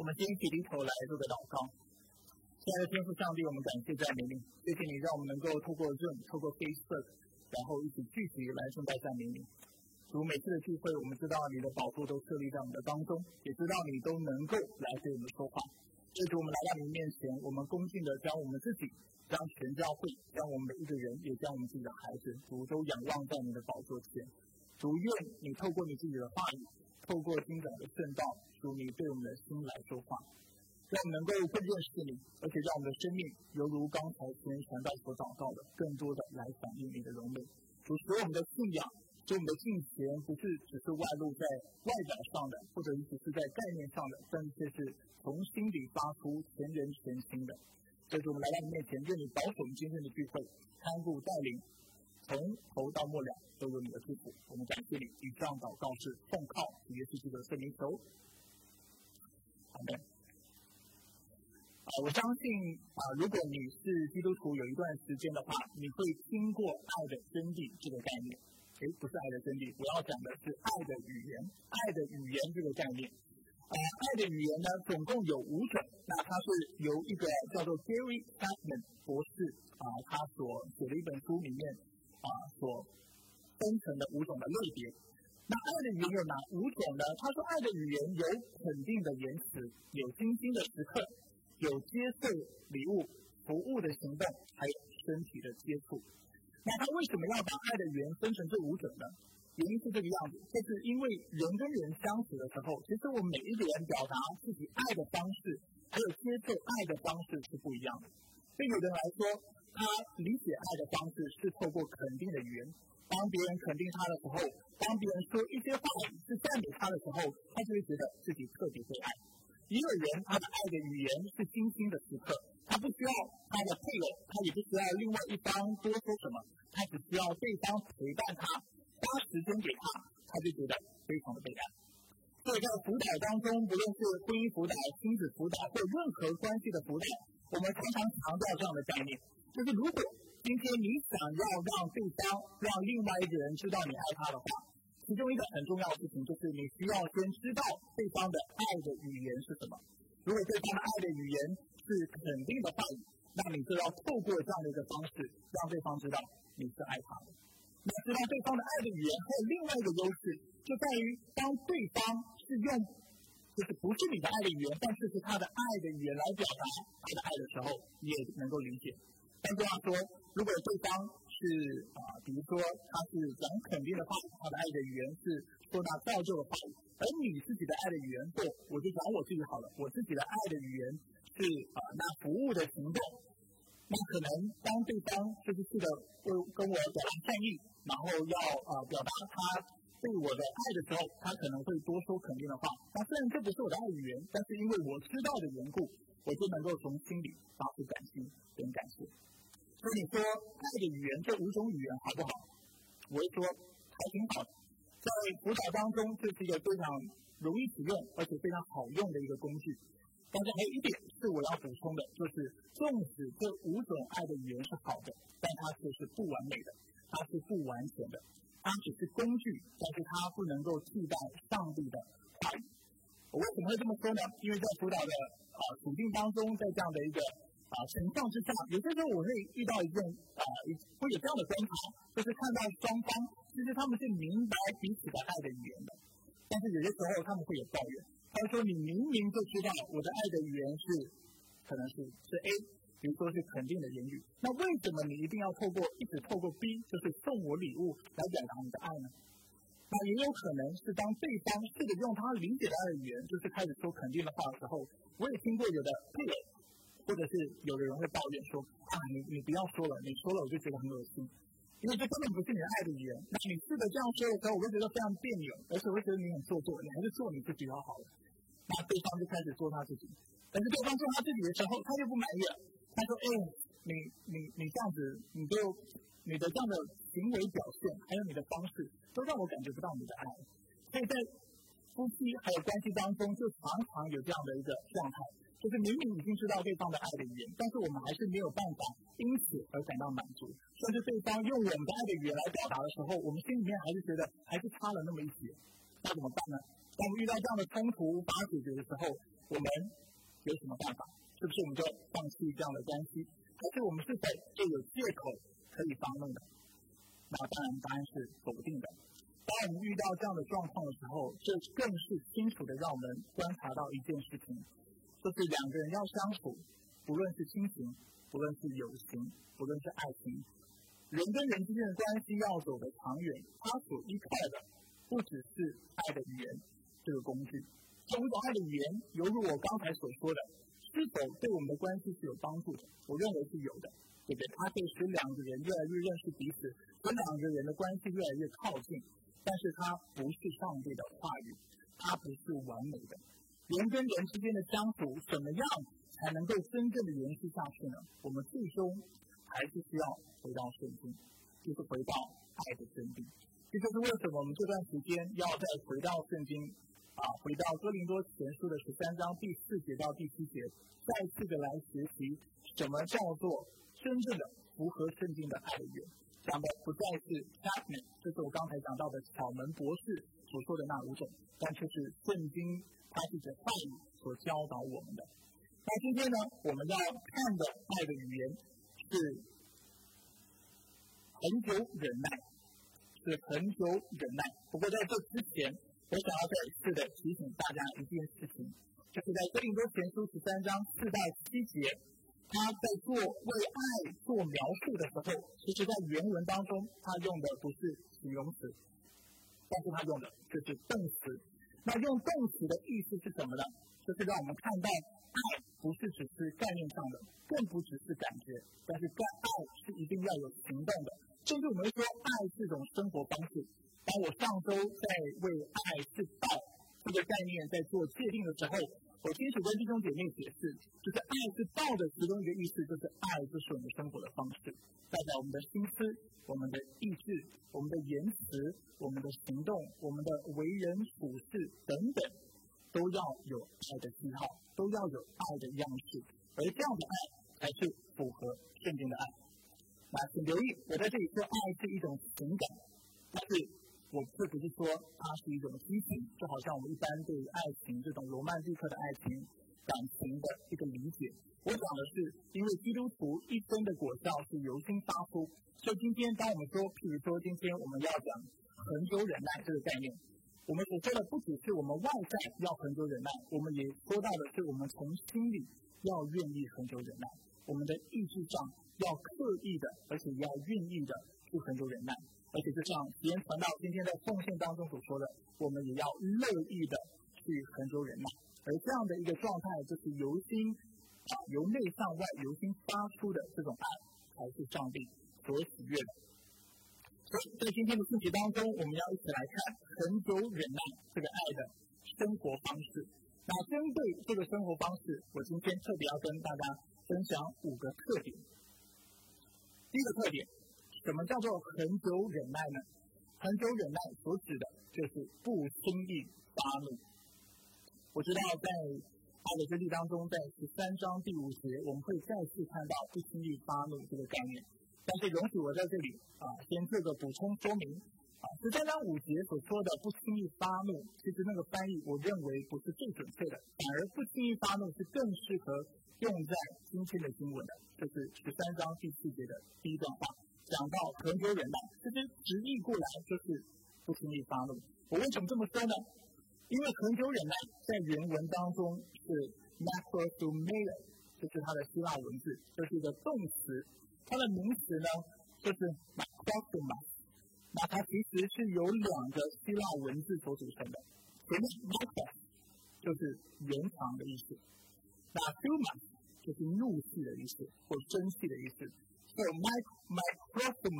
我们先起低头来做个祷告。亲爱的天父上帝，我们感谢赞美你，谢谢你让我们能够透过 Zoom、透过 Facebook，然后一起聚集来敬拜赞美你。如每次的聚会，我们知道你的宝座都设立在我们的当中，也知道你都能够来对我们说话。这主，我们来到你面前，我们恭敬的将我们自己、将全教会、将我们每一个人，也将我们自己的孩子，主都仰望在你的宝座前。主愿你透过你自己的话语。透过精彩的圣道，主你对我们的心来说话，让我们能够更认识你，而且让我们的生命犹如刚才前传道所祷告的，更多的来反映你的荣美。主使我们的信仰，使我们的敬虔不是只是外露在外表上的，或者只是在概念上的，但是是从心里发出全人全心的。这是我们来到你面前，愿你保守我们今天的聚会，看顾带领。从头到末了都有你的祝福，我们感谢你。以上祷告是奉靠耶稣基督的圣名求。好的。啊，我相信啊，如果你是基督徒有一段时间的话，你会听过“爱的真谛”这个概念。诶，不是爱的真谛，我要讲的是爱的语言，爱的语言这个概念。啊，爱的语言呢，总共有五种。那它是由一个叫做 Gary Chapman 博士啊，他所写的一本书里面。啊，所分成的五种的类别。那爱的语言有哪五种呢？他说，爱的语言有肯定的言辞，有精心的时刻，有接受礼物、服务的行动，还有身体的接触。那他为什么要把爱的语言分成这五种呢？原因是这个样子，就是因为人跟人相处的时候，其实我们每一个人表达自己爱的方式，还有接受爱的方式是不一样的。对有的人来说，他理解爱的方式是透过肯定的语言，当别人肯定他的时候，当别人说一些话是赞美他的时候，他就会觉得自己特别被爱。一个人他的爱的语言是精心的时刻，他不需要他的配偶，他也不需要另外一方多说什么，他只需要对方陪伴他，花时间给他，他就觉得非常的被爱。所以在辅导当中，不论是婚姻辅导、亲子辅导或任何关系的辅导，我们常常强调这样的概念。就是如果今天你想要让对方、让另外一个人知道你爱他的话，其中一个很重要的事情就是你需要先知道对方的爱的语言是什么。如果对方的爱的语言是肯定的话语，那你就要透过这样的一个方式，让对方知道你是爱他的。那知道对方的爱的语言还有另外一个优势，就在于当对方是用，就是不是你的爱的语言，但是是他的爱的语言来表达他的爱的时候，你也能够理解。换句话说，如果对方是啊，比如说他是讲肯定的话，他的爱的语言是说那造就的话语，而你自己的爱的语言，不，我就讲我自己好了，我自己的爱的语言是啊，那服务的行动，那可能当对方就是是的会跟我表达善意，然后要啊表达他对我的爱的时候，他可能会多说肯定的话。那虽然这不是我的爱语言，但是因为我知道的缘故，我就能够从心里发出感激跟感谢。所以你说爱的语言这五种语言好不好？我会说还挺好的。在辅导当中，这是一个非常容易使用而且非常好用的一个工具。但是还有一点是我要补充的，就是纵使这五种爱的语言是好的，但它却是不完美的，它是不完全的，它只是工具，但是它不能够替代上帝的话语。我为什么会这么说呢？因为在辅导的啊处境当中，在这样的一个。啊，情况之下，有些时候我会遇到一件啊，会有这样的观察，就是看到双方其实他们是明白彼此的爱的语言的，但是有些时候他们会有抱怨，他说你明明就知道我的爱的语言是可能是是 A，比如说是肯定的言语，那为什么你一定要透过一直透过 B，就是送我礼物来表达你的爱呢？那也有可能是当对方试着用他理解的爱的语言，就是开始说肯定的话的时候，我也听过有的配偶。或者是有的人会抱怨说啊，你你不要说了，你说了我就觉得很恶心，因为这根本不是你的爱的语言。那你试着这样说的时候，我会觉得非常别扭，而且我会觉得你很做作，你还是做你自己要好了。那对方就开始做他自己，但是对方做他自己的时候，他就不满意了。他说：“哎，你你你这样子，你就你的这样的行为表现，还有你的方式，都让我感觉不到你的爱。”所以在夫妻还有关系当中，就常常有这样的一个状态。就是明明已经知道对方的爱的语言，但是我们还是没有办法因此而感到满足。甚至对方用我们的爱的语言来表达的时候，我们心里面还是觉得还是差了那么一些。那怎么办呢？当我们遇到这样的冲突无法解决的时候，我们有什么办法？是不是我们就放弃这样的关系？还是我们是否就有借口可以发怒的？那当然答案是否定的。当我们遇到这样的状况的时候，这更是清楚的让我们观察到一件事情，就是两个人要相处，不论是亲情，不论是友情，不论是爱情，人跟人之间的关系要走得长远，它所依靠的不只是爱的语言这个工具。这种爱的语言，犹如我刚才所说的。是否对我们的关系是有帮助的？我认为是有的，对不对？它可以使两个人越来越认识彼此，使两个人的关系越来越靠近。但是它不是上帝的话语，它不是完美的。人跟人之间的相处，怎么样才能够真正的延续下去呢？我们最终还是需要回到圣经，就是回到爱的真谛。这就是为什么我们这段时间要再回到圣经。啊，回到哥林多前书的十三章第四节到第七节，再次的来学习什么叫做真正的符合圣经的爱语。讲的不再是 c a p m a n 这是我刚才讲到的巧门博士所说的那五种，但却是圣经它是指话语所教导我们的。那今天呢，我们要看的爱的语言是恒久忍耐，是恒久忍耐。不过在这之前，我想要再一次的提醒大家一件事情，就是在哥林多前书十三章四到七节，他在做为爱做描述的时候，其实在原文当中他用的不是形容词，但是他用的就是动词。那用动词的意思是什么呢？就是让我们看到爱不是只是概念上的，更不只是感觉，但是在爱是一定要有行动的。甚至我们说爱是一种生活方式。当我上周在为“爱是道”这个概念在做界定的时候，我清楚跟弟兄姐妹解释，就是“爱是道”的其中一个意思，就是爱就是我们生活的方式，代表我们的心思、我们的意志、我们的言辞、我们的行动、我们的为人处事等等，都要有爱的记号，都要有爱的样式，而这样的爱才是符合圣经的爱。那请留意，我在这里说，爱是一种情感，它是。我这不是说它是一种激情，就好像我们一般对于爱情这种罗曼蒂克的爱情感情的一个理解。我讲的是，因为基督徒一生的果效是由心发出，所以今天当我们说，譬如说今天我们要讲恒久忍耐这个概念，我们所说的不只是我们外在要恒久忍耐，我们也说到的是我们从心里要愿意恒久忍耐，我们的意志上要刻意的，而且要愿意的去恒久忍耐。而且就像别人传道今天在奉献当中所说的，我们也要乐意的去恒久忍耐。而这样的一个状态，就是由心啊由内向外由心发出的这种爱，才是上帝所喜悦的。所以在今天的信息当中，我们要一起来看恒久忍耐这个爱的生活方式。那针对这个生活方式，我今天特别要跟大家分享五个特点。第一个特点。什么叫做恒久忍耐呢？恒久忍耐所指的就是不轻易发怒。我知道在爱的真谛当中，在十三章第五节，我们会再次看到不轻易发怒这个概念。但是容许我在这里啊，先做个补充说明啊。十三章五节所说的不轻易发怒，其实那个翻译我认为不是最准确的，反而不轻易发怒是更适合用在今天的经文的，就是十三章第四节的第一段话。讲到恒久忍耐，其实直译过来就是不轻易发怒。我为什么这么说呢？因为恒久忍耐在原文当中是 macrosumia，就是它的希腊文字，这是一个动词。它的名词呢就是 macrosuma，那它其实是由两个希腊文字所组成的。前面 m a c r o 就是延长的意思，那 suma 就是怒气的意思或生气的意思。有 mic microphone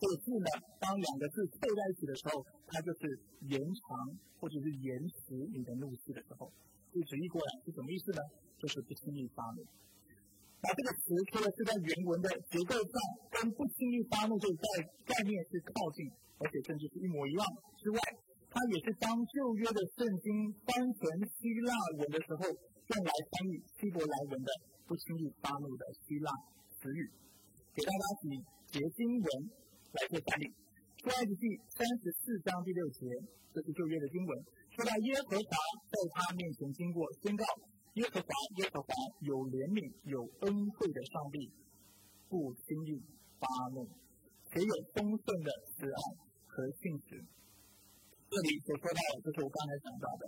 这个字呢，当两个字凑在一起的时候，它就是延长或者是延迟你的怒气的时候。就直译过来是什么意思呢？就是不轻易发怒。那这个词除了是在原文的结构上跟不轻易发怒这个概概念是靠近，而且甚至是一模一样之外，它也是当旧约的圣经翻成希腊文的时候，用来翻译希伯来文的不轻易发怒的希腊词语。给大家举节经文来做反例，出埃及记三十四章第六节，这是旧约的经文，说到耶和华在他面前经过，宣告耶和华耶和华有怜悯有恩惠的上帝，不轻易发怒，且有丰盛的慈爱和信实。这里所说到的，就是我刚才讲到的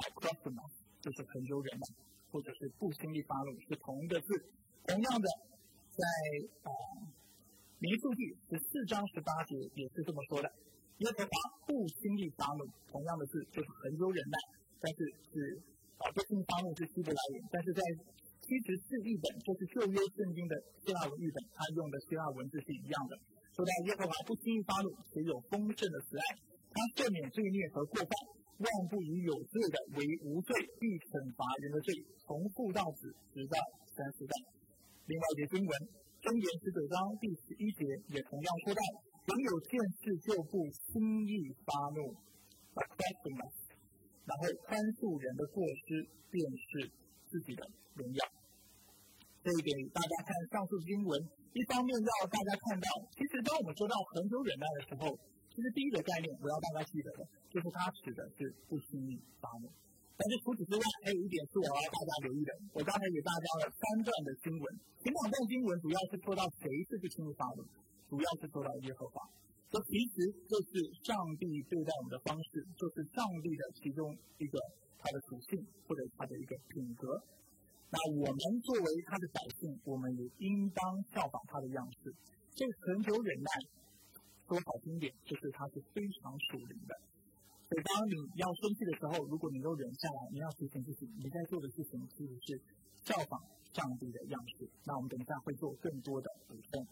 “my Christmas”，就是很久忍耐，或者是不轻易发怒，是同一个字。同样的，在啊民数记十四章十八节也是这么说的。耶和华不轻易发怒，同样的字就是很久忍耐，但是是啊不轻易发怒是希伯来语，但是在七十四译本，就是旧约圣经的希腊文译本，它用的希腊文字是一样的。说到耶和华不轻易发怒，且有丰盛的慈爱，他赦免罪孽和过犯，万不以有罪的为无罪，必惩罚人的罪，从父到子，直到三四代。另外一节经文，箴言十九章第十一节也同样说到。唯有见事就不轻易发怒然后宽恕人的过失，便是自己的荣耀。这一点大家看上述经文，一方面要大家看到，其实当我们说到恒久忍耐的时候，其实第一个概念我要大家记得的，就是它指的是不轻易发怒。但是除此之外，还有一点是我要大家留意的。我刚才给大家了三段的经文，前两段经文主要是说到谁是不轻易发怒。主要是说到耶和华，这其实就是上帝对待我们的方式，就是上帝的其中一个他的属性或者他的一个品格。那我们作为他的百姓，我们也应当效仿他的样式。这恒久忍耐，说好听点，就是他是非常属灵的。所以当你要生气的时候，如果你都忍下来，你要提醒自己，你在做的事情其实是效仿上帝的样式。那我们等一下会做更多的补充。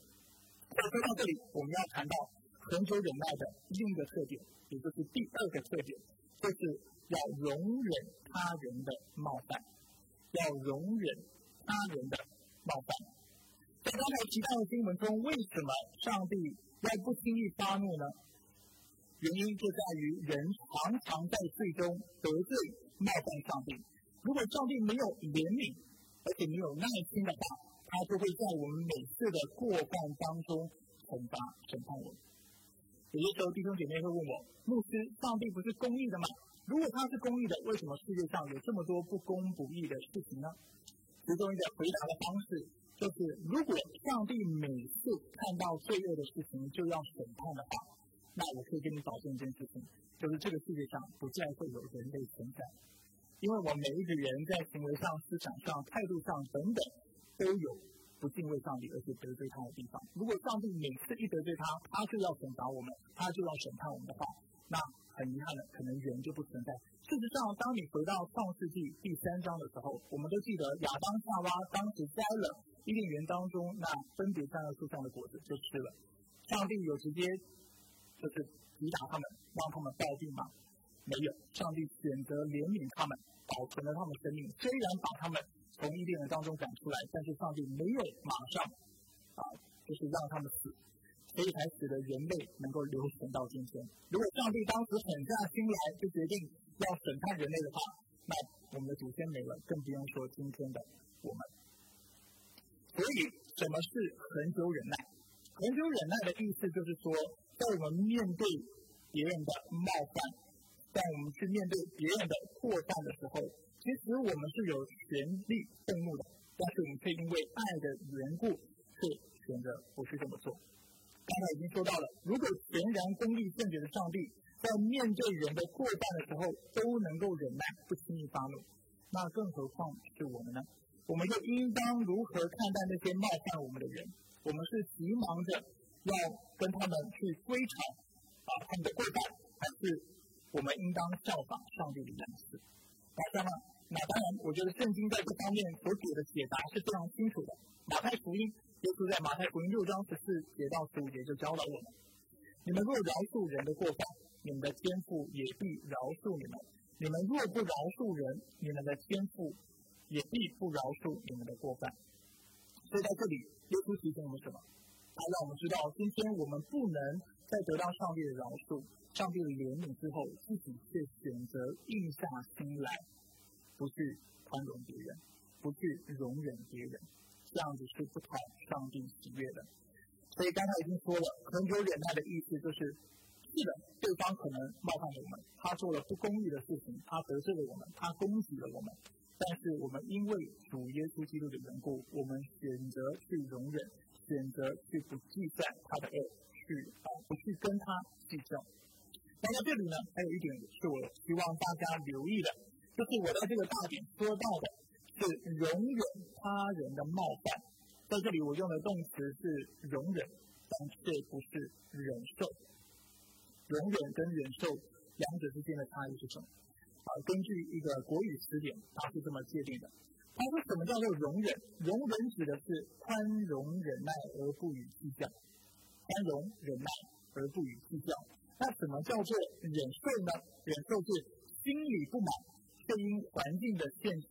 那说到这里，我们要谈到恒久忍耐的另一个特点，也就是第二个特点，就是要容忍他人的冒犯，要容忍他人的冒犯。在刚才提到的经文中，为什么上帝要不轻易发怒呢？原因就在于人常常在最终得罪冒犯上帝。如果上帝没有怜悯，而且没有耐心的话，他就会在我们每次的过犯当中惩罚、审判我们。有些时候，弟兄姐妹会问我：牧师，上帝不是公义的吗？如果他是公义的，为什么世界上有这么多不公不义的事情呢？其中一个回答的方式就是：如果上帝每次看到罪恶的事情就要审判的话，那我可以跟你保证一件事情，就是这个世界上不再会有人类存在，因为我每一个人在行为上、思想上、态度上等等。都有不敬畏上帝而且得罪他的地方。如果上帝每次一得罪他，他就要惩罚我们，他就要审判我们的话，那很遗憾的，可能人就不存在。事实上，当你回到创世纪第三章的时候，我们都记得亚当夏娃当时摘了伊甸园当中那分别站在树上的果子就吃了。上帝有直接就是击打他们，让他们暴毙吗？没有，上帝选择怜悯他们，保存了他们生命，虽然把他们。从伊甸园当中赶出来，但是上帝没有马上啊，就是让他们死，所以才使得人类能够留存到今天。如果上帝当时狠下心来，就决定要审判人类的话，那我们的祖先没了，更不用说今天的我们。所以，什么是恒久忍耐？恒久忍耐的意思就是说，在我们面对别人的冒犯，在我们去面对别人的破绽的时候。其实我们是有权利愤怒的，但是我们却因为爱的缘故，却选择不去这么做。刚才已经说到了，如果全然公义正直的上帝在面对人的过犯的时候都能够忍耐，不轻易发怒，那更何况是我们呢？我们又应当如何看待那些冒犯我们的人？我们是急忙着要跟他们去归偿啊他们的过犯，还是我们应当效仿上帝的样式？马上呢？那当然，我觉得圣经在这方面所给的解答是非常清楚的。马太福音，耶稣在马太福音六章十四节到十五节就教导我们：你们若饶恕人的过犯，你们的天父也必饶恕你们；你们若不饶恕人，你们的天父也必不饶恕你们的过犯。所以在这里，耶稣提醒我们什么？他让我们知道，今天我们不能再得到上帝的饶恕、上帝的怜悯之后，自己却选择硬下心来。不去宽容别人，不去容忍别人，这样子是不讨上帝喜悦的。所以刚才已经说了，恒久忍耐的意思就是，是的，对方可能冒犯了我们，他做了不公义的事情，他得罪了我们，他攻击了我们，但是我们因为主耶稣基督的缘故，我们选择去容忍，选择去不计算他的恶，去啊不去跟他计较。那在这里呢，还有一点是我希望大家留意的，就是我在这个大点说到的是容忍他人的冒犯，在这里我用的动词是容忍，但这不是忍受。容忍跟忍受两者之间的差异是什么？啊，根据一个国语词典，它是这么界定的。他说什么叫做容忍？容忍指的是宽容忍耐而不予计较，宽容忍耐而不予计较。那什么叫做忍受呢？忍受是心里不满，却因环境的限制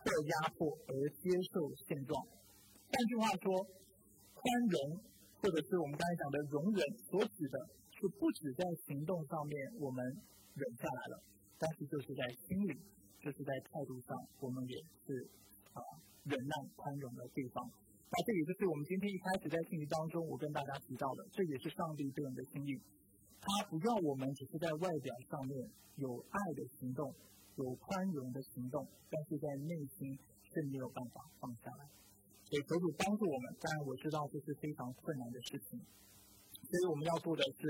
或压迫而接受现状。换句话说，宽容或者是我们刚才讲的容忍，所指的是不止在行动上面我们忍下来了，但是就是在心里，就是在态度上，我们也是啊忍耐宽容的地方。那这也就是我们今天一开始在信息当中，我跟大家提到的，这也是上帝对我们的心意。他不要我们只是在外表上面有爱的行动，有宽容的行动，但是在内心是没有办法放下来。所以求主帮助我们。当然我知道这是非常困难的事情，所以我们要做的是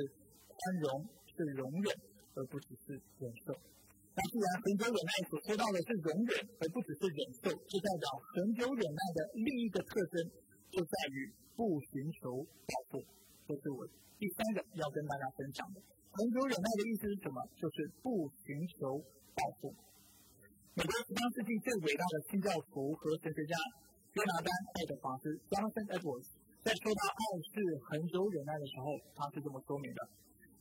宽容，是容忍，而不只是忍受。那既然恒久忍耐所说到的是容忍，而不只是忍受，就代表恒久忍耐的另一个特征就在于不寻求报复。这是我。第三个要跟大家分享的，恒久忍耐的意思是什么？就是不寻求报复。美国十八世纪最伟大的新教徒和神学家约拿丹·爱德华斯 （Jonathan Edwards） 在说到爱是恒久忍耐的时候，他是这么说明的：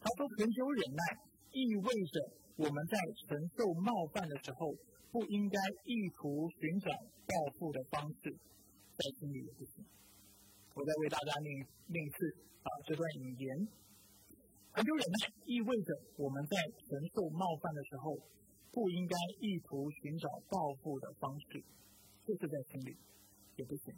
他说，恒久忍耐意味着我们在承受冒犯的时候，不应该意图寻找报复的方式，在心里也不行。我再为大家念念一次。啊，这段引言，很久忍耐意味着我们在承受冒犯的时候，不应该意图寻找报复的方式，就是在心里也不行。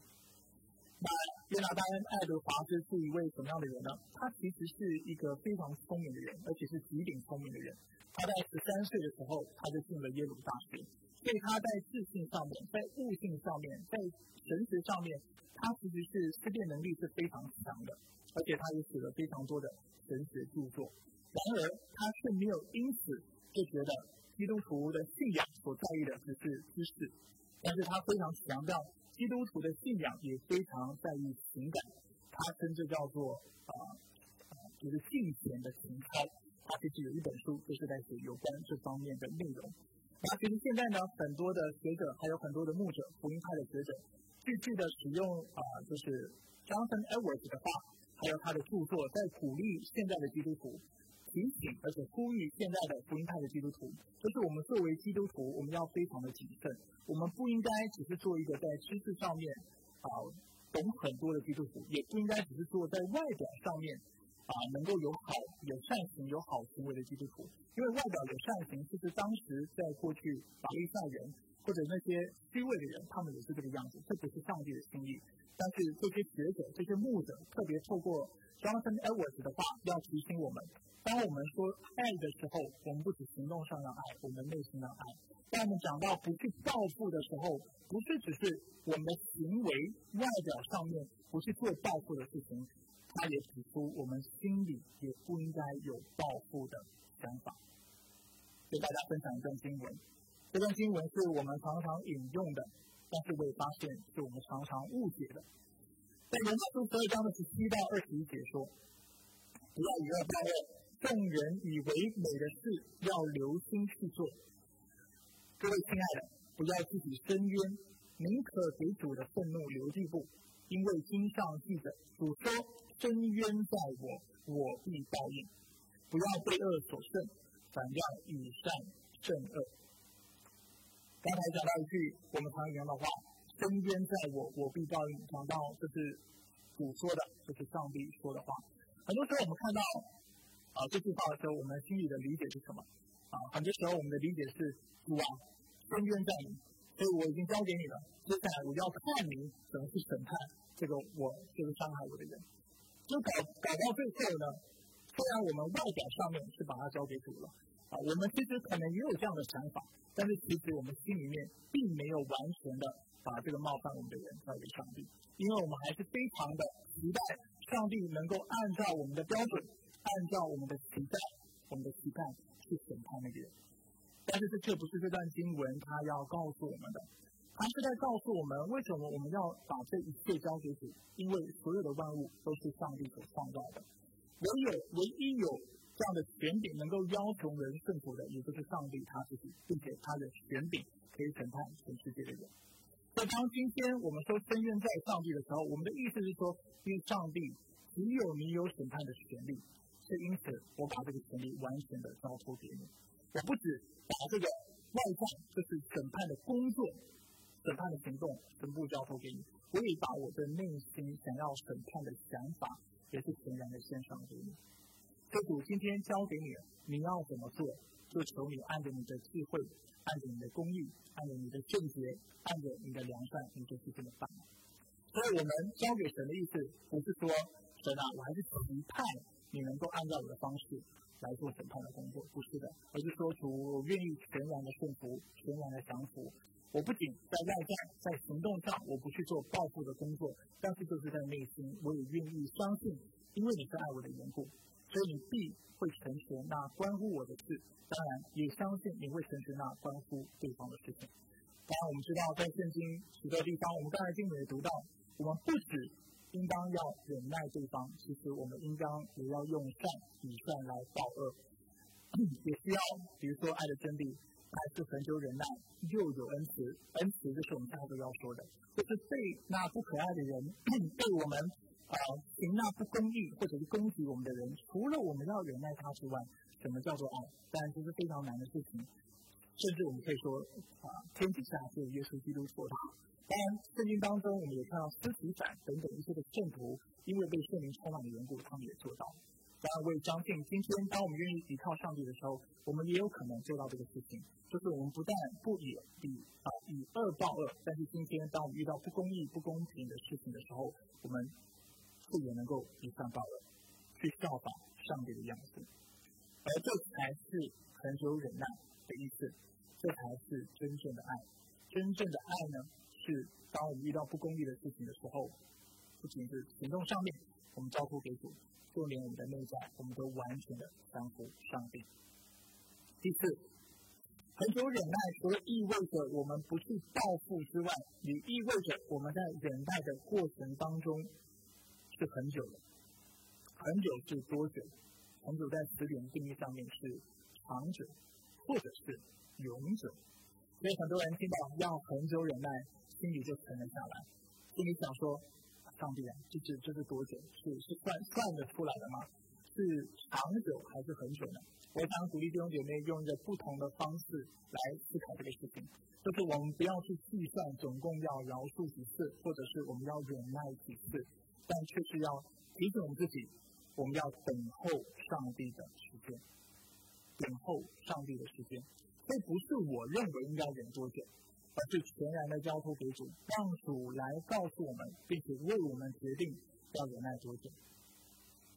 那约拿丹·爱德华兹是一位什么样的人呢？他其实是一个非常聪明的人，而且是极顶聪明的人。他在十三岁的时候，他就进了耶鲁大学，所以他在自信上面、在悟性上面、在神学上面，他其实是思辨能力是非常强的。而且他也写了非常多的神学著作，然而他却没有因此就觉得基督徒的信仰所在意的只是知识，但是他非常强调基督徒的信仰也非常在意情感，他称这叫做啊啊就是敬虔的情操。他其实有一本书就是在写有关这方面的内容。那其实现在呢，很多的学者还有很多的牧者福音派的学者，继续的使用啊就是 Jonathan Edwards 的话。还有他的著作，在鼓励现在的基督徒，提醒而且呼吁现在的福音派的基督徒，就是我们作为基督徒，我们要非常的谨慎，我们不应该只是做一个在知识上面啊懂很多的基督徒，也不应该只是做在外表上面啊能够有好有善行有好行为的基督徒，因为外表有善行，就是当时在过去法利赛人或者那些虚伪的人，他们也是这个样子，这不是上帝的心意。但是这些学者、这些牧者，特别透过 Jonathan Edwards 的话，要提醒我们：当我们说爱的时候，我们不止行动上的爱，我们内心的爱；当我们讲到不去报复的时候，不是只是我们的行为外表上面不去做报复的事情，他也指出我们心里也不应该有报复的想法。给大家分享一段经文，这段经文是我们常常引用的。但是我也发现，是我们常常误解的。在《人书》十二章的十七到二十一节说：“不要以恶报恶，众人以为美的事，要留心去做。”各位亲爱的，不要自己伸冤，宁可给主的愤怒留地步，因为经上记着，主说：“深冤在我，我必报应。”不要被恶所胜，反要以善胜恶。刚才讲到一句我们常用的话：“深渊在我，我必报应。”讲到这是主说的，这是上帝说的话。很多时候我们看到啊这句话的时候，我们心里的理解是什么？啊，很多时候我们的理解是：主啊，深渊在你，所以我已经交给你了。接下来我要看你怎么去审判这个我这个伤害我的人。就搞搞到最后呢，虽然我们外表上面是把它交给主了，啊，我们其实可能也有这样的想法，但是其实我们心里面并没有完全的把这个冒犯我们的人交给上帝，因为我们还是非常的期待上帝能够按照我们的标准，按照我们的期待，我们的期待去审判那个人。但是这却不是这段经文他要告诉我们的。他是在告诉我们，为什么我们要把这一切交给主？因为所有的万物都是上帝所创造的，唯有唯一有这样的权柄能够要求人顺服的，也就是上帝他自己，并且他的权柄可以审判全世界的人。所以当今天我们说深渊在上帝的时候，我们的意思是说，因为上帝只有你有审判的权利，所以因此我把这个权利完全的交托给你。我不止把这个外在，就是审判的工作。审判的行动全部交托给你，我也把我的内心想要审判的想法，也是全然的献上给你。这主今天交给你，你要怎么做，就求你按着你的智慧，按着你的公义，按着你的正洁，按着你的良善，你就去这么办。所以我们交给神的意思，不是说神啊，我还是期盼你能够按照我的方式来做审判的工作，不是的，而是说主，我愿意全然的顺服，全然的降服。我不仅在外在，在行动上，我不去做报复的工作，但是就是在内心，我也愿意相信，因为你是爱我的缘故，所以你必会成全那关乎我的事。当然，也相信你会成全那关乎对方的事情。当然，我们知道在圣经许多地方，我们刚才经文也读到，我们不止应当要忍耐对方，其实我们应当也要用善以善来报恶，也需要，比如说爱的真理。还是恒久忍耐，又有恩慈。恩慈就是我们下周要说的，就是对那不可爱的人，对我们啊行那不公义或者是攻击我们的人，除了我们要忍耐他之外，什么叫做爱？当然这是非常难的事情。甚至我们可以说啊，天底下只有耶稣基督做到。当然，圣经当中我们也看到斯提凡等等一些的圣徒，因为被圣灵充满的缘故，他们也做到。当然，我也相信今天，当我们愿意依靠上帝的时候，我们也有可能做到这个事情。就是我们不但不以以啊以恶报恶，但是今天当我们遇到不公义、不公平的事情的时候，我们却也能够以善报恶，去效仿上帝的样子。而这才是恒久忍耐的意思，这才是真正的爱。真正的爱呢，是当我们遇到不公义的事情的时候，不仅是行动上面，我们交付给主。就连我们的内在，我们都完全的降服上帝。第四，恒久忍耐除了意味着我们不去报复之外，也意味着我们在忍耐的过程当中是很久的。很久是多久？很久在词典定义上面是长久，或者是永久。所以很多人听到要很久忍耐，心里就沉了下来，心里想说。上帝啊，这这这是多久？是是算算得出来的吗？是长久还是很久呢？我想鼓励弟兄姐妹用一个不同的方式来思考这个事情，就是我们不要去计算总共要饶恕几次，或者是我们要忍耐几次，但却是要提醒我们自己，我们要等候上帝的时间，等候上帝的时间。这不是我认为应该忍多久。而是全然的交托给主，让主来告诉我们，并且为我们决定要忍耐多久。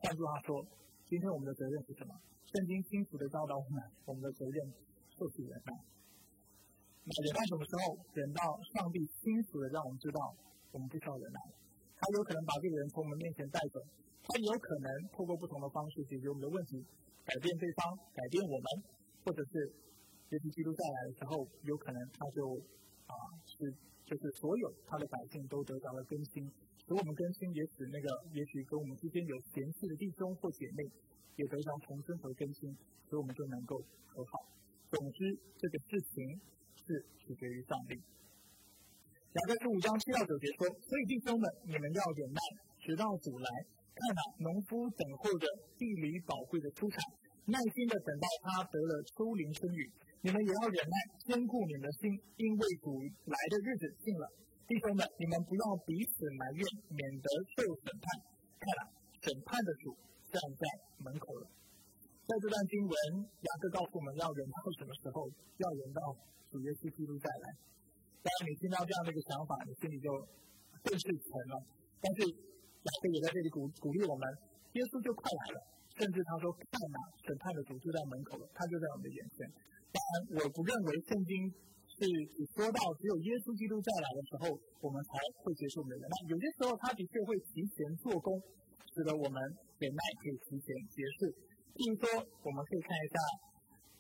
换句话说，今天我们的责任是什么？圣经清楚的教导我们，我们的责任就是忍耐。那忍耐什么时候？忍到上帝清楚的让我们知道，我们不需要忍耐了。他有可能把这个人从我们面前带走，他有可能透过不同的方式解决我们的问题，改变对方，改变我们，或者是耶稣基督再来的时候，有可能他就。啊，是就是所有他的百姓都得到了更新，使我们更新，也使那个也许跟我们之间有嫌隙的弟兄或姐妹也得到重生和更新，所以我们就能够和好。总之，这个事情是取决于上帝。雅各书五章七到九节说：“所以弟兄们，你们要忍耐，直到主来。看啊，农夫等候着地里宝贵的出产，耐心的等待他得了秋林春雨。”你们也要忍耐，坚固你们的心，因为主来的日子近了。弟兄们，你们不要彼此埋怨，免得受审判。看来审判的主站在门口了。在这段经文，雅各告诉我们要忍到什么时候？要忍到主耶稣基督再来。当然，你听到这样的一个想法，你心里就更是沉了。但是老师也在这里鼓鼓励我们：耶稣就快来了，甚至他说看呐，审判的主就在门口了，他就在我们的眼前。当然，我不认为圣经是只说到只有耶稣基督再来的时候，我们才会结束我们的忍耐。有些时候，他的确会提前做工，使得我们忍耐可以提前结束。譬如说，我们可以看一下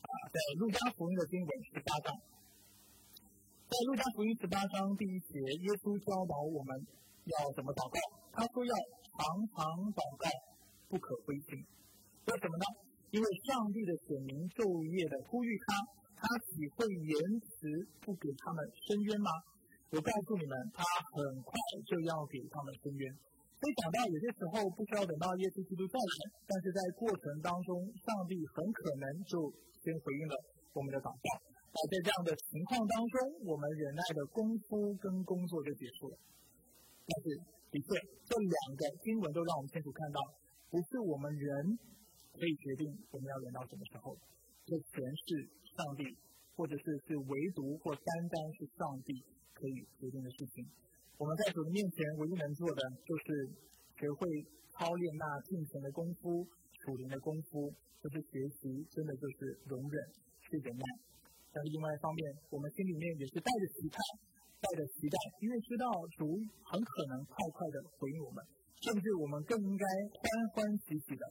啊，在路加福音的经文十八章，在路加福音十八章第一节，耶稣教导我们要怎么祷告。他说要常常祷告，不可灰心。为什么呢？因为上帝的选民昼夜的呼吁他，他岂会延迟不给他们伸冤吗？我告诉你们，他很快就要给他们伸冤。所以讲到有些时候不需要等到耶稣基督再来，但是在过程当中，上帝很可能就先回应了我们的祷告。那在这样的情况当中，我们忍耐的功夫跟工作就结束了。但是。的确，这两个经文都让我们清楚看到，不是我们人可以决定我们要忍到什么时候，这全是上帝，或者是是唯独或单单是上帝可以决定的事情。我们在主的面前唯一能做的，就是学会操练那敬虔的功夫、属灵的功夫，就是学习，真的就是容忍、去忍耐。但是另外一方面，我们心里面也是带着期盼。带着期待，因为知道主很可能快快的回应我们，甚至我们更应该欢欢喜喜的。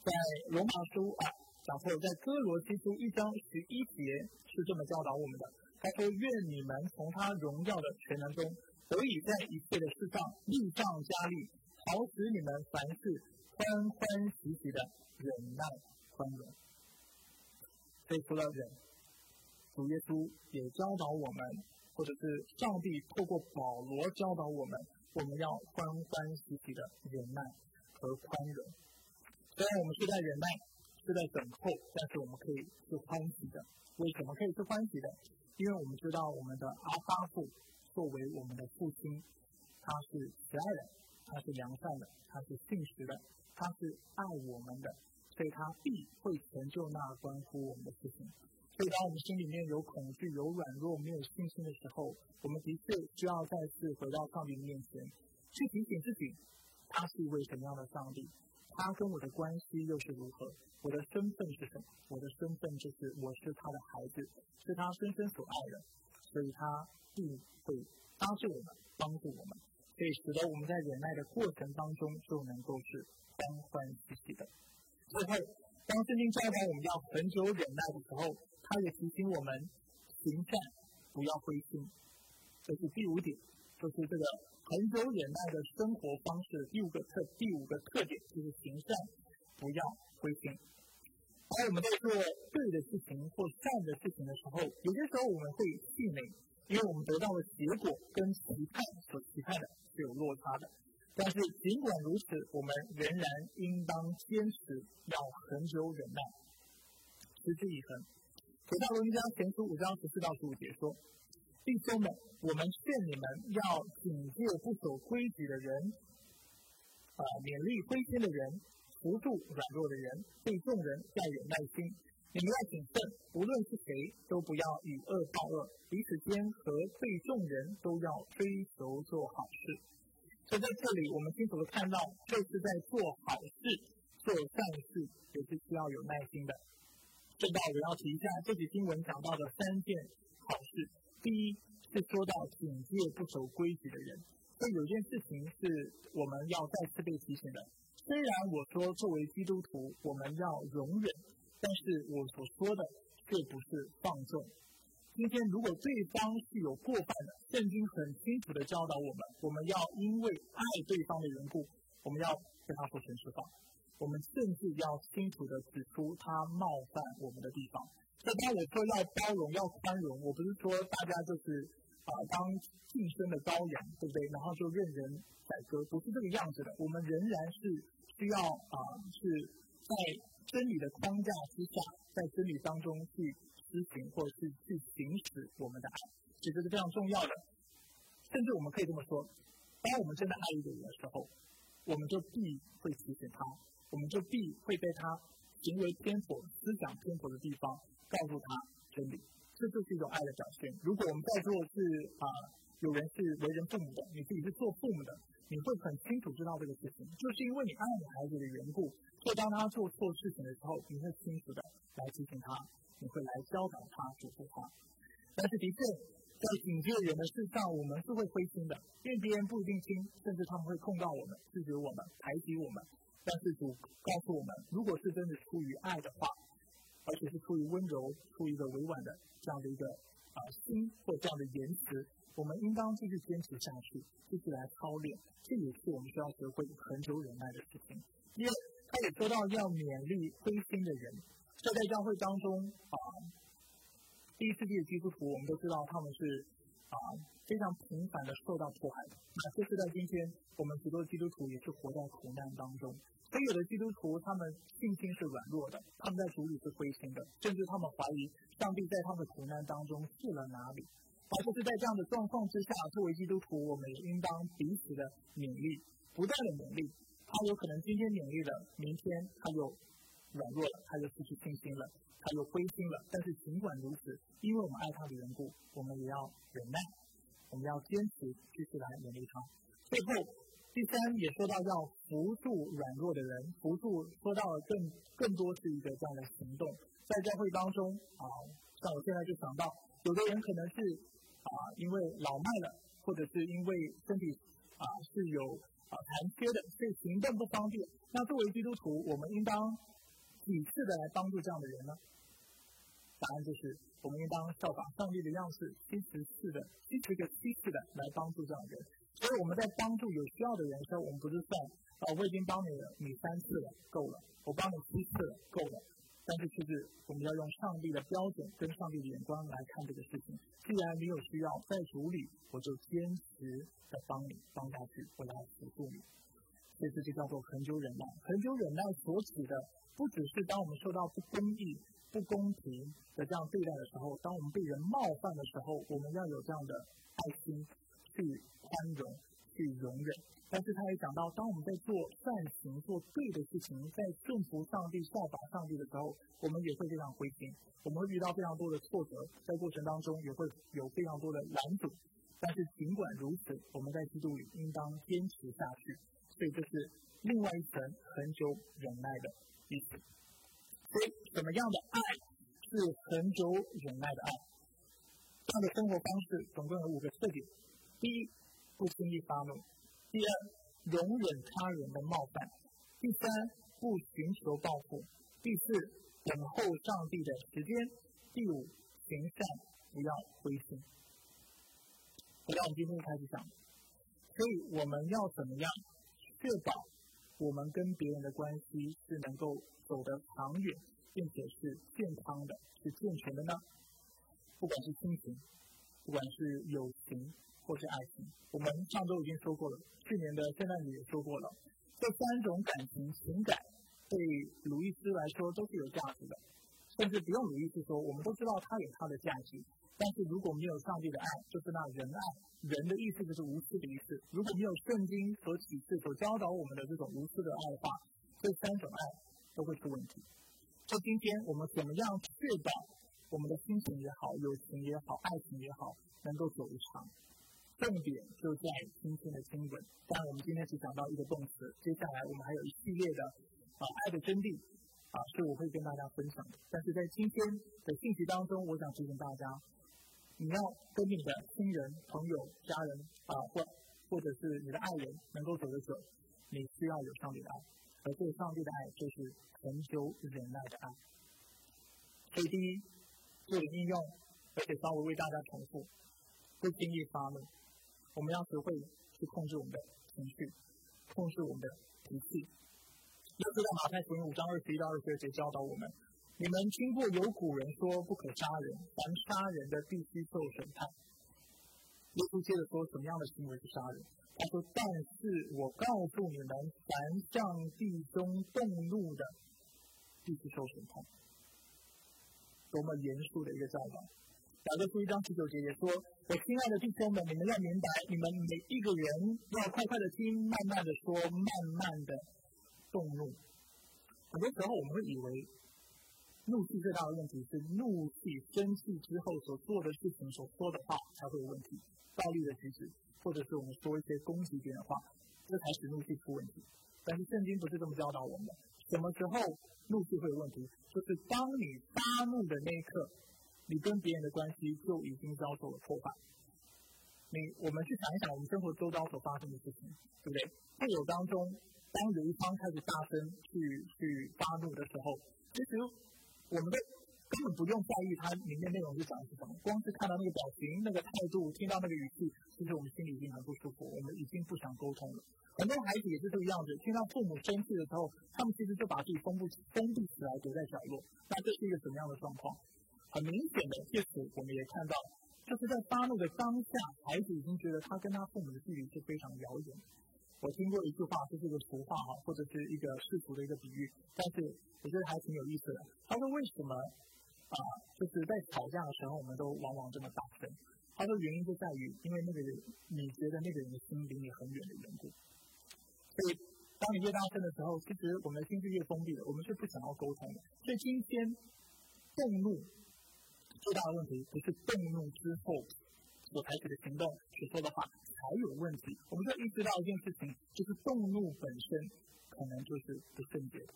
在罗马书啊，讲错了，在哥罗西书一章十一节是这么教导我们的。他说：“愿你们从他荣耀的全能中，得以在一切的事上力上加力，好使你们凡事欢欢喜喜的忍耐宽容。”所以除了忍，主耶稣也教导我们。或者是上帝透过保罗教导我们，我们要欢欢喜喜的忍耐和宽容。虽然我们是在忍耐，是在等候，但是我们可以是欢喜的。为什么可以是欢喜的？因为我们知道我们的阿巴父作为我们的父亲，他是慈爱的，他是良善的，他是信实的，他是爱我们的，所以他必会成就那关乎我们的事情。所以，当我们心里面有恐惧、有软弱、没有信心的时候，我们的确需要再次回到上帝面前，去提醒自己，他是一位什么样的上帝，他跟我的关系又是如何，我的身份是什么？我的身份就是我是他的孩子，是他深深所爱的，所以他必会帮助我们，帮助我们，可以使得我们在忍耐的过程当中就能够是欢欢喜喜的。最后，当圣经教导我们要恒久忍耐的时候，他也提醒我们行善不要灰心，这是第五点，就是这个恒久忍耐的生活方式。第五个特第五个特点就是行善不要灰心。当我们在做对的事情或善的事情的时候，有些时候我们会气馁，因为我们得到的结果跟期盼所期盼的是有落差的。但是尽管如此，我们仍然应当坚持要恒久忍耐，持之以恒。回到罗尼迦前书五章十四到十五节说：“弟兄们，我们劝你们要警戒不守规矩的人，啊，勉励灰心的人，扶助软弱的人，对众人要有耐心。你们要谨慎，无论是谁，都不要以恶报恶，彼此间和对众人都要追求做好事。所以在这里，我们清楚的看到，就是在做好事、做善事，也是需要有耐心的。”这道我要提一下，这几经文讲到的三件好事。第一是说到警戒不守规矩的人，所以有件事情是我们要再次被提醒的。虽然我说作为基督徒我们要容忍，但是我所说的却不是放纵。今天如果对方是有过犯的，圣经很清楚的教导我们，我们要因为爱对方的缘故，我们要跟他说诚实话。我们甚至要清楚的指出他冒犯我们的地方。所以当我说要包容、要宽容，我不是说大家就是啊当晋升的羔羊，对不对？然后就任人宰割，不是这个样子的。我们仍然是需要啊是在真理的框架之下，在真理当中去施行或者是去行使我们的爱，这是非常重要的。甚至我们可以这么说：当我们真的爱一个人的时候，我们就必会提醒他。我们就必会被他行为偏颇、思想偏颇的地方告诉他真理，这就是一种爱的表现。如果我们在座是啊有人是为人父母的，你自己是做父母的，你会很清楚知道这个事情，就是因为你爱你孩子的缘故，所以当他做错事情的时候，你会清楚的来提醒他，你会来教导他、嘱咐他。但是的确，在警戒人的事上，我们是会灰心的，因为别人不一定听，甚至他们会控告我们、拒绝我们、排挤我们。但是主告诉我们，如果是真的出于爱的话，而且是出于温柔、出于一个委婉的这样的一个啊心或这样的言辞。我们应当继续坚持下去，继续来操练，这也是我们需要学会恒久忍耐的事情。第二他也说到要勉励灰心的人，在在教会当中啊，第一世纪的基督徒，我们都知道他们是啊非常频繁的受到迫害。那就是在今天，我们许多基督徒也是活在苦难当中。所以有的基督徒，他们信心是软弱的，他们在主里是灰心的，甚至他们怀疑上帝在他们的苦难当中去了哪里。而就是在这样的状况之下，作为基督徒，我们也应当彼此的勉励，不断的勉励。他有可能今天勉励了，明天他又软弱了，他就失去信心了，他就灰心了。但是尽管如此，因为我们爱他的缘故，我们也要忍耐，我们要坚持继续来勉励他。最后，第三也说到要扶助软弱的人，扶助说到了更更多是一个这样的行动，在教会当中啊，像我现在就想到，有的人可能是。啊，因为老迈了，或者是因为身体啊是有啊残缺的，所以行动不方便。那作为基督徒，我们应当几次的来帮助这样的人呢？答案就是，我们应当效法上帝的样式，七十次的、七十个七次的来帮助这样的人。所以我们在帮助有需要的人的时候，我们不是算啊，我已经帮你了，你三次了，够了；我帮你七次了，够了。但是，其实我们要用上帝的标准跟上帝的眼光来看这个事情。既然你有需要在主里，我就坚持的帮你帮下去，我来辅助你。所以这就叫做恒久忍耐。恒久忍耐所指的，不只是当我们受到不公义、不公平的这样对待的时候，当我们被人冒犯的时候，我们要有这样的爱心去宽容、去容忍。但是他也讲到，当我们在做善行、做对的事情，在顺服上帝、效法上帝的时候，我们也会非常灰心，我们会遇到非常多的挫折，在过程当中也会有非常多的拦阻。但是尽管如此，我们在基督里应当坚持下去。所以这是另外一层很久忍耐的意思。所以什么样的爱是很久忍耐的爱？这样的生活方式总共有五个特点：第一，不轻易发怒。第二，容忍他人的冒犯；第三，不寻求报复；第四，等候上帝的时间；第五，行善不要灰心。回到我们今天开始讲，所以我们要怎么样确保我们跟别人的关系是能够走得长远，并且是健康的、是健全的呢？不管是亲情，不管是友情。或是爱情，我们上周已经说过了，去年的圣诞节也说过了。这三种感情情感对鲁伊斯来说都是有价值的，甚至不用鲁伊斯说，我们都知道它有它的价值。但是如果没有上帝的爱，就是那仁爱，人的意思就是无私的意思。如果没有圣经所启示、所教导我们的这种无私的爱的话，这三种爱都会出问题。就今天我们怎么样确保我们的亲情也好、友情也好、爱情也好，能够走一场？重点就在今天的经文，当然我们今天只讲到一个动词，接下来我们还有一系列的啊爱的真谛啊，是我会跟大家分享的。但是在今天的信息当中，我想提醒大家，你要跟你的亲人、朋友、家人啊，或或者是你的爱人能够走得久，你需要有上帝的爱，而这个上帝的爱就是恒久忍耐的爱。所以第一，做应用，而且稍微为大家重复，不轻易发怒。我们要学会去控制我们的情绪，控制我们的脾气。要知道马太福音五章二十一到二十二节教导我们：你们听过有古人说不可杀人，凡杀人的必须受审判。耶稣接着说什么样的行为是杀人？他说：但是我告诉你们，凡向弟兄动怒的，必须受审判。多么严肃的一个教导！雅各书一章十九节也说：“我亲爱的弟兄们，你们要明白，你们每一个人要快快的听，慢慢的说，慢慢的动怒。很多时候我们会以为，怒气最大的问题是怒气生气之后所做的事情、所说的话才会有问题，暴力的举止，或者是我们说一些攻击别人的话，这才使怒气出问题。但是圣经不是这么教导我们的。什么时候怒气会有问题？就是当你发怒的那一刻，你跟别人的关系就已经遭受了破坏。你我们去想一想，我们生活周遭所发生的事情，对不对？会友当中，当有一方开始大声去去发怒的时候，其实。我们都根本不用在意它里面内容是讲的是什么，光是看到那个表情、那个态度、听到那个语气，其实我们心里已经很不舒服，我们已经不想沟通了。很多孩子也是这个样子，听到父母生气的时候，他们其实就把自己封闭封闭起来，躲在角落。那这是一个什么样的状况？很明显的，借此我们也看到，就是在发怒的当下，孩子已经觉得他跟他父母的距离是非常遥远。我听过一句话，这是个俗话哈，或者是一个世俗的一个比喻，但是我觉得还挺有意思的。他说为什么啊，就是在吵架的时候，我们都往往这么大声？他说原因就在于，因为那个人你觉得那个人的心离你很远的缘故。所以当你越大声的时候，其实我们的心是越封闭的，我们是不想要沟通的。所以今天动怒最大的问题，不是动怒之后所采取的行动所说的话。才有问题，我们就意识到一件事情，就是动怒本身可能就是不圣洁的。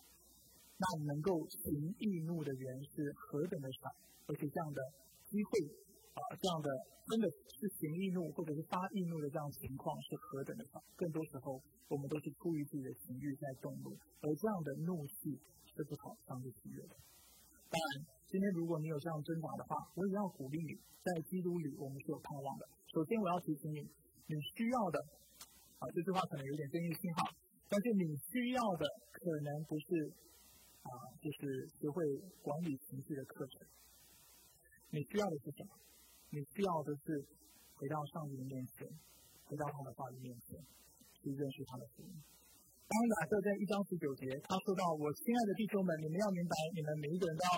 那能够行易怒的人是何等的少，而且这样的机会啊，这样的真的是行易怒或者是发易怒的这样情况是何等的少。更多时候，我们都是出于自己的情欲在动怒，而这样的怒气是不讨上帝喜悦的。当然，今天如果你有这样挣扎的话，我也要鼓励你，在基督里我们是有盼望的。首先，我要提醒你。你需要的，啊，这句话可能有点争议性哈，但是你需要的可能不是，啊，就是学会管理情绪的课程。你需要的是什么？你需要的是回到上帝的面前，回到他的话语面前，去认识他的福音。当亚瑟在一章十九节，他说到：“我亲爱的弟兄们，你们要明白，你们每一个人都要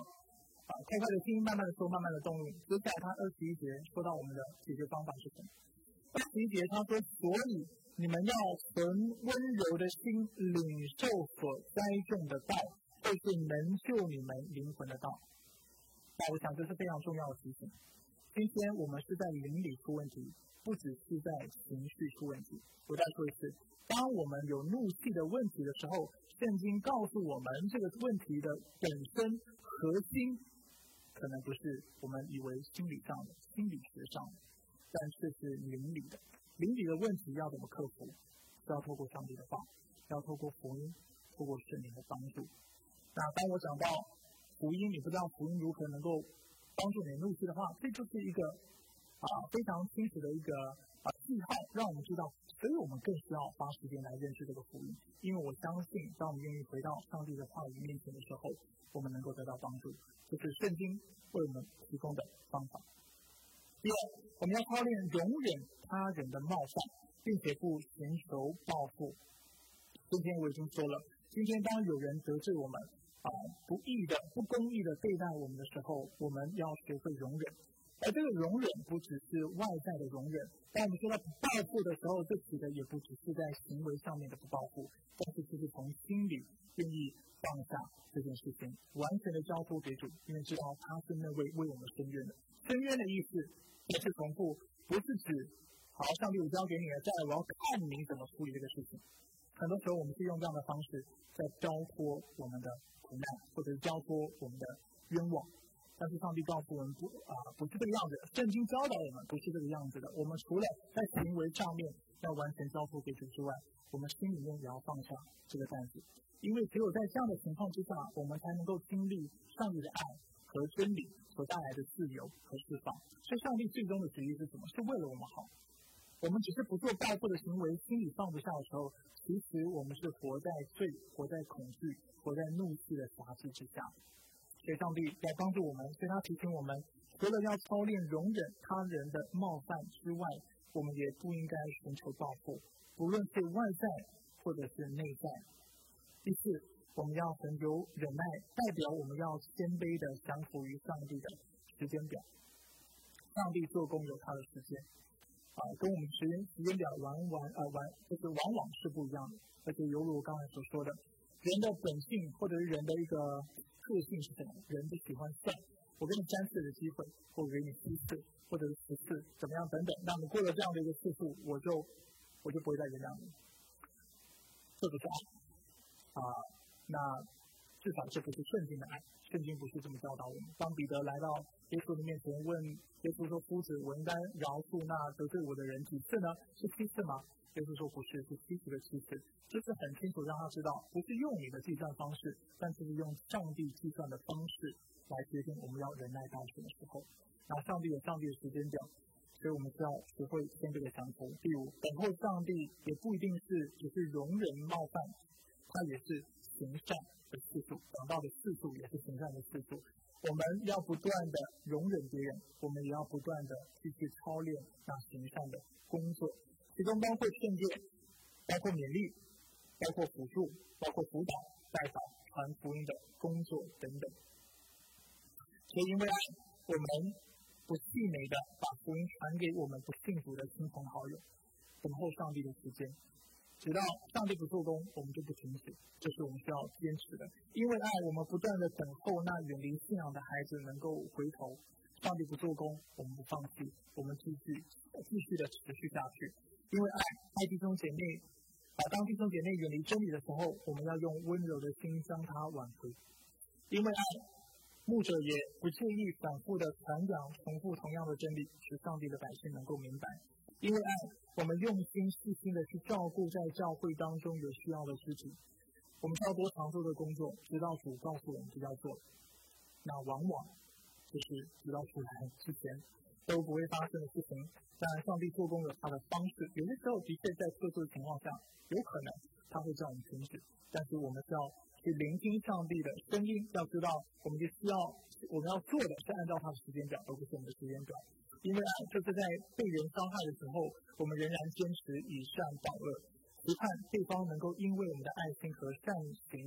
啊，快快的听，慢慢的说，慢慢的动力。”接下来他二十一节说到我们的解决方法是什么？二十一节他说：“所以你们要存温柔的心，领受所栽种的道，就是能救你们灵魂的道。”那我想这是非常重要的提醒。今天我们是在灵里出问题，不只是在情绪出问题。我再说一次，当我们有怒气的问题的时候，圣经告诉我们这个问题的本身核心，可能不是我们以为心理上的、心理学上的。但这是邻里的，邻里的问题要怎么克服？是要透过上帝的话，要透过福音，透过圣灵的帮助。那当我讲到福音，你不知道福音如何能够帮助你入世的话，这就是一个啊非常清楚的一个啊信号，让我们知道，所以我们更需要花时间来认识这个福音。因为我相信，当我们愿意回到上帝的话语面前的时候，我们能够得到帮助。这是圣经为我们提供的方法。第二，我们要操练容忍他人的冒犯，并且不寻求报复。今天我已经说了，今天当有人得罪我们，啊，不义的、不公义的对待我们的时候，我们要学会容忍。而这个容忍不只是外在的容忍，当我们说到不报复的时候，这指的也不只是在行为上面的不报复，但是就是从心里愿意放下这件事情，完全的交托给主，因为知道他是那位为我们伸冤的。伸冤的意思。再次重复，不是指好，上帝我交给你了，再我要看你怎么处理这个事情。很多时候我们是用这样的方式在交托我们的苦难，或者是交托我们的冤枉。但是上帝告诉我们不啊，不是这个样子。圣经教导我们不是这个样子的。我们除了在行为上面要完全交付给主之外，我们心里面也要放下这个担子，因为只有在这样的情况之下，我们才能够经历上帝的爱和真理。所带来的自由和释放，所以上帝最终的旨意是什么？是为了我们好。我们只是不做报复的行为，心里放不下的时候，其实我们是活在罪、活在恐惧、活在怒气的辖制之下。所以上帝在帮助我们，所以他提醒我们，除了要操练容忍他人的冒犯之外，我们也不应该寻求报复，不论是外在或者是内在。第四。我们要很有忍耐，代表我们要谦卑的降服于上帝的时间表。上帝做工有他的时间，啊，跟我们时间时间表完完啊完，就是往往是不一样的。而且犹如我刚才所说的，人的本性或者是人的一个特性是什么？人就喜欢算，我给你三次的机会，或给你七次，或者是十次，怎么样等等。那你过了这样的一个次数，我就我就不会再原谅你。这不是爱啊，那至少这不是圣经的爱，圣经不是这么教导我们。当彼得来到耶稣的面前问耶稣说：“夫子，我应该饶恕那得罪我的人几次呢？是七次吗？”耶稣说不是，是七十个七次，就是很清楚让他知道，不是用你的计算方式，但是用上帝计算的方式来决定我们要忍耐到什么时候。那上帝有上帝的时间表，所以我们需要学会签这个相同。第五，等候上帝也不一定是只是容忍冒犯，他也是行善的次数，讲到的次数也是行善的次数。我们要不断的容忍别人，我们也要不断的继续操练那行善的工作。其中包括劝诫，包括勉励，包括辅助，包括辅导、代导、传福音的工作等等。所以，因为，我们不气馁的把福音传给我们不信主的亲朋好友，等候上帝的时间，直到上帝不做工，我们就不停止。这是我们需要坚持的。因为爱，我们不断的等候那远离信仰的孩子能够回头。上帝不做工，我们不放弃，我们继续继续的持续下去。因为爱爱弟兄姐妹，啊，当弟兄姐妹远离真理的时候，我们要用温柔的心将他挽回。因为爱，牧者也不介意反复的传讲、重复同样的真理，使上帝的百姓能够明白。因为爱，我们用心细心的去照顾在教会当中有需要的肢体。我们要多常做的工作，直到主告诉我们要做。那往往就是直到出来之前都不会发生的事情。当然，上帝做工有他的方式，有些时候的确在特殊的情况下，有可能他会叫我们停止。但是我们是要去聆听上帝的声音，要知道我们就需要我们要做的是按照他的时间表，而不是我们的时间表。因为啊，就是在被人伤害的时候，我们仍然坚持以善报恶，期盼对方能够因为我们的爱心和善行，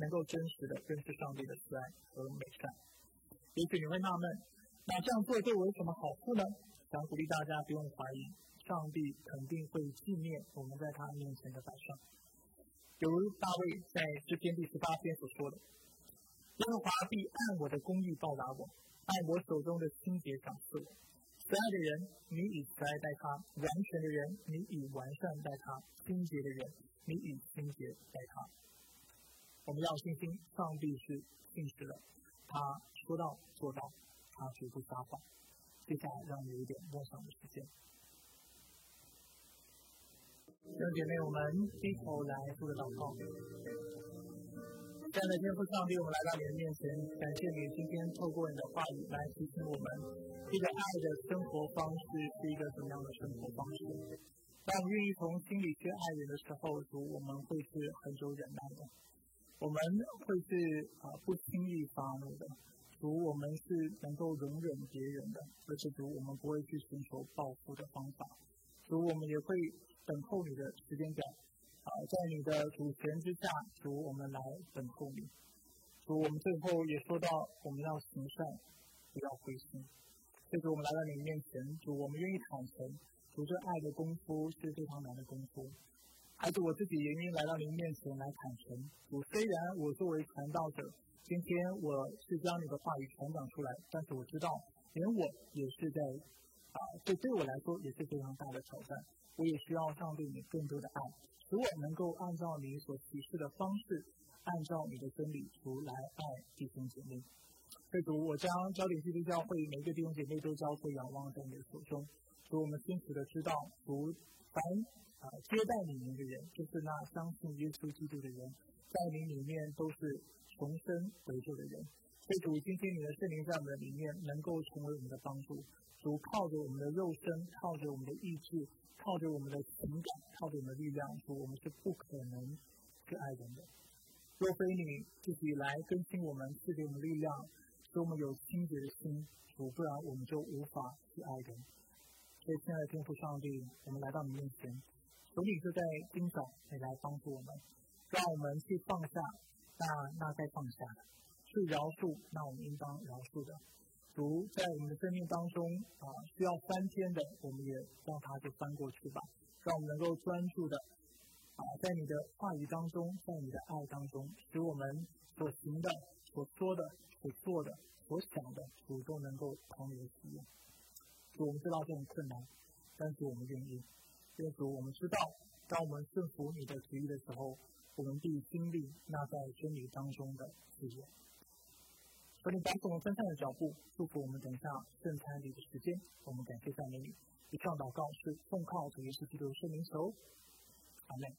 能够真实的认识上帝的慈爱和美善。也许你会纳闷，那这样做对我有什么好处呢？想鼓励大家不用怀疑，上帝肯定会纪念我们在他面前的摆上。比如大卫在诗篇第十八篇所说的：“耶和华必按我的公义报答我，按我手中的清洁赏赐我。慈爱的人，你以慈爱待他；完全的人，你以完善待他；清洁的人，你以清洁待他。”我们要信心，上帝是信实的，他说到做到，他绝不撒谎。接下来，让我们有一点默想的时间。弟兄姐妹，我们低头来做个祷告。亲爱的天父上帝，我们来到你的面前，感谢你今天透过你的话语来提醒我们，这个爱的生活方式是一个怎么样的生活方式。当我们愿意从心里去爱人的时候，主我们会是很久忍耐的，我们会是啊不轻易发怒的。主，我们是能够容忍别人的，而且主，我们不会去寻求报复的方法。主，我们也会等候你的时间表，啊，在你的主权之下，主，我们来等候你。主，我们最后也说到，我们要行善，不要灰心。就是，我们来到你面前，主，我们愿意坦诚，主，这爱的功夫是非常难的功夫。还是我自己也愿意来到您面前来坦诚。主，虽然我作为传道者。今天我是将你的话语传讲出来，但是我知道，连我也是在啊，这对我来说也是非常大的挑战。我也需要上对你更多的爱，使我能够按照你所启示的方式，按照你的真理出来爱弟兄姐妹。所以主，我将焦点基督教会每个弟兄姐妹都交付仰望在你的手中，使我们清楚的知道，主凡啊接待你们的人，就是那相信耶稣基督的人，在你里面都是。重生得救的人，所以主今天你的圣灵在我们的里面，能够成为我们的帮助。主靠着我们的肉身，靠着我们的意志，靠着我们的情感，靠着我们的力量，主我们是不可能去爱人的。若非你自己来更新我们，赐给我们力量，使我们有清洁的心，主不然我们就无法去爱人。所以，亲爱的天父上帝，我们来到你面前，求你就在今早你来帮助我们，让我们去放下。那那该放下的，是饶恕，那我们应当饶恕的。如在我们的生命当中啊，需要翻篇的，我们也让它就翻过去吧。让我们能够专注的啊，在你的话语当中，在你的爱当中，使我们所行的、所说的、所做的、所想的，主都能够同你的喜悦。主，我们知道这种困难，但是我们愿意。耶稣，我们知道，当我们顺服你的旨意的时候，我们必经历那在真理当中的喜悦。求你帮助我们分散的脚步，祝福我们等下圣餐礼的时间。我们感谢赞美你。以上祷告是奉靠主耶稣基督圣名求，阿门。